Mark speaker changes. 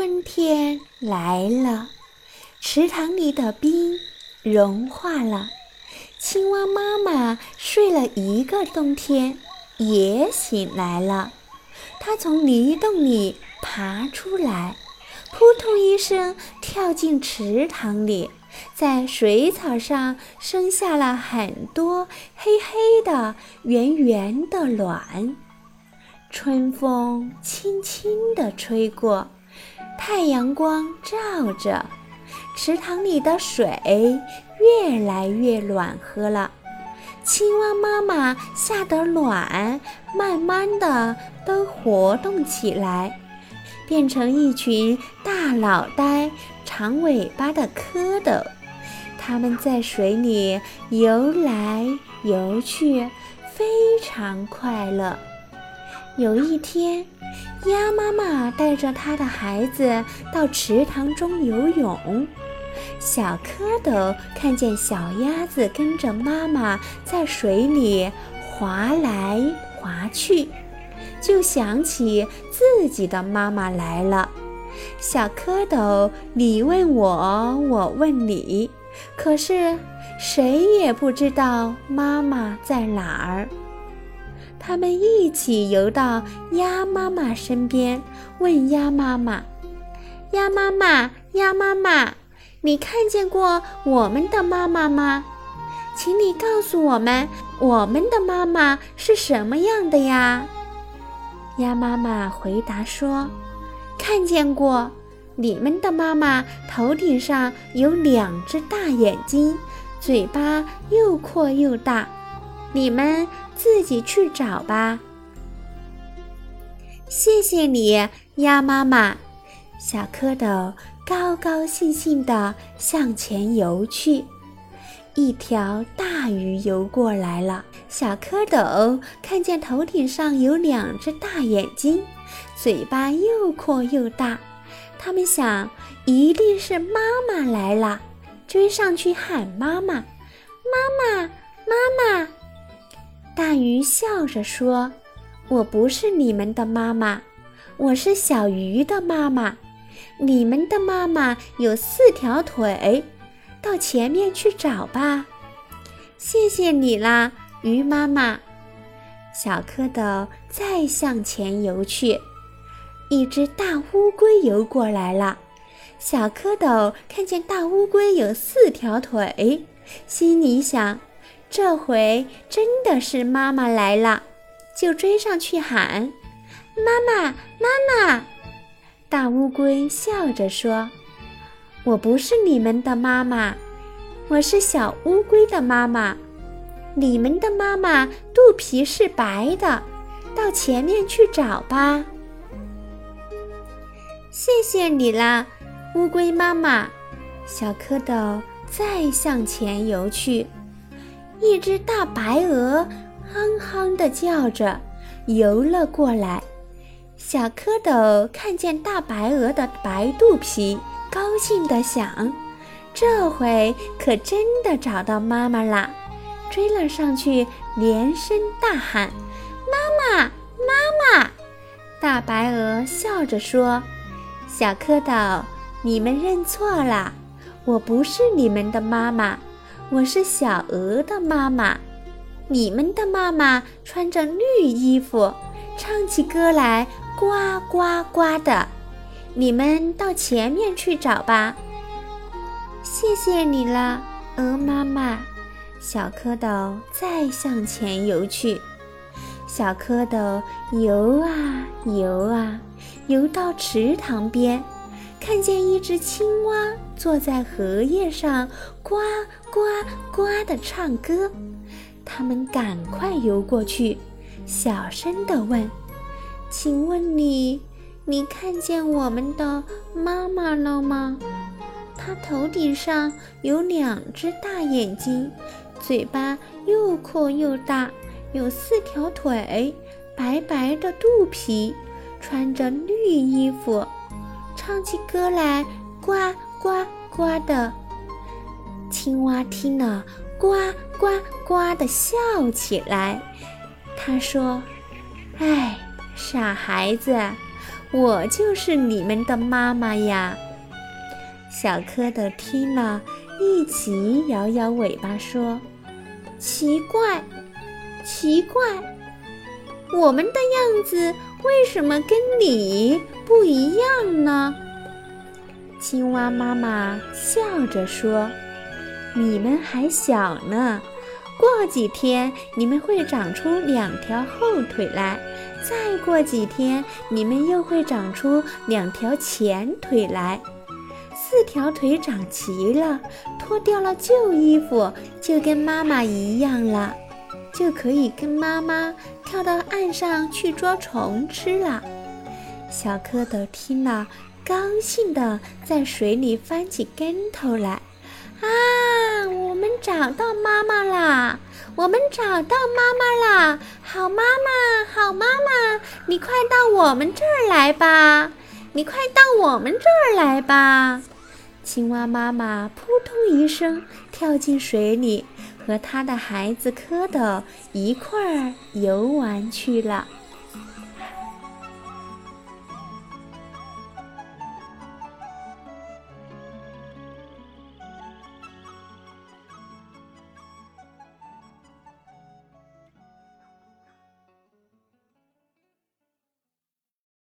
Speaker 1: 春天来了，池塘里的冰融化了。青蛙妈妈睡了一个冬天，也醒来了。它从泥洞里爬出来，扑通一声跳进池塘里，在水草上生下了很多黑黑的、圆圆的卵。春风轻轻地吹过，太阳光照着，池塘里的水越来越暖和了。青蛙妈妈下的卵慢慢的都活动起来，变成一群大脑袋、长尾巴的蝌蚪。它们在水里游来游去，非常快乐。有一天，鸭妈妈带着它的孩子到池塘中游泳。小蝌蚪看见小鸭子跟着妈妈在水里划来划去，就想起自己的妈妈来了。小蝌蚪你问我，我问你，可是谁也不知道妈妈在哪儿。他们一起游到鸭妈妈身边，问鸭妈妈：“鸭妈妈，鸭妈妈，你看见过我们的妈妈吗？请你告诉我们，我们的妈妈是什么样的呀？”鸭妈妈回答说：“看见过，你们的妈妈头顶上有两只大眼睛，嘴巴又阔又大。”你们自己去找吧。谢谢你，鸭妈妈。小蝌蚪高高兴兴地向前游去。一条大鱼游过来了。小蝌蚪看见头顶上有两只大眼睛，嘴巴又阔又大。他们想，一定是妈妈来了，追上去喊妈妈：“妈妈，妈妈！”大鱼笑着说：“我不是你们的妈妈，我是小鱼的妈妈。你们的妈妈有四条腿，到前面去找吧。”谢谢你啦，鱼妈妈。小蝌蚪再向前游去，一只大乌龟游过来了。小蝌蚪看见大乌龟有四条腿，心里想。这回真的是妈妈来了，就追上去喊：“妈妈，妈妈！”大乌龟笑着说：“我不是你们的妈妈，我是小乌龟的妈妈。你们的妈妈肚皮是白的，到前面去找吧。”谢谢你啦，乌龟妈妈。小蝌蚪再向前游去。一只大白鹅哼哼地叫着，游了过来。小蝌蚪看见大白鹅的白肚皮，高兴地想：这回可真的找到妈妈啦！追了上去，连声大喊：“妈妈，妈妈！”大白鹅笑着说：“小蝌蚪，你们认错了，我不是你们的妈妈。”我是小鹅的妈妈，你们的妈妈穿着绿衣服，唱起歌来呱呱呱的。你们到前面去找吧。谢谢你了，鹅妈妈。小蝌蚪再向前游去，小蝌蚪游啊游啊，游到池塘边。看见一只青蛙坐在荷叶上，呱呱呱地唱歌。他们赶快游过去，小声地问：“请问你，你看见我们的妈妈了吗？她头顶上有两只大眼睛，嘴巴又阔又大，有四条腿，白白的肚皮，穿着绿衣服。”唱起歌来，呱呱呱的。青蛙听了，呱呱呱的笑起来。他说：“哎，傻孩子，我就是你们的妈妈呀。小蝌蚪听了，一起摇摇尾巴说：“奇怪，奇怪，我们的样子为什么跟你不一样呢？”青蛙妈妈笑着说：“你们还小呢，过几天你们会长出两条后腿来，再过几天你们又会长出两条前腿来。四条腿长齐了，脱掉了旧衣服，就跟妈妈一样了，就可以跟妈妈跳到岸上去捉虫吃了。”小蝌蚪听了。高兴地在水里翻起跟头来，啊！我们找到妈妈啦！我们找到妈妈啦！好妈妈，好妈妈，你快到我们这儿来吧！你快到我们这儿来吧！青蛙妈妈扑通一声跳进水里，和它的孩子蝌蚪一块儿游玩去了。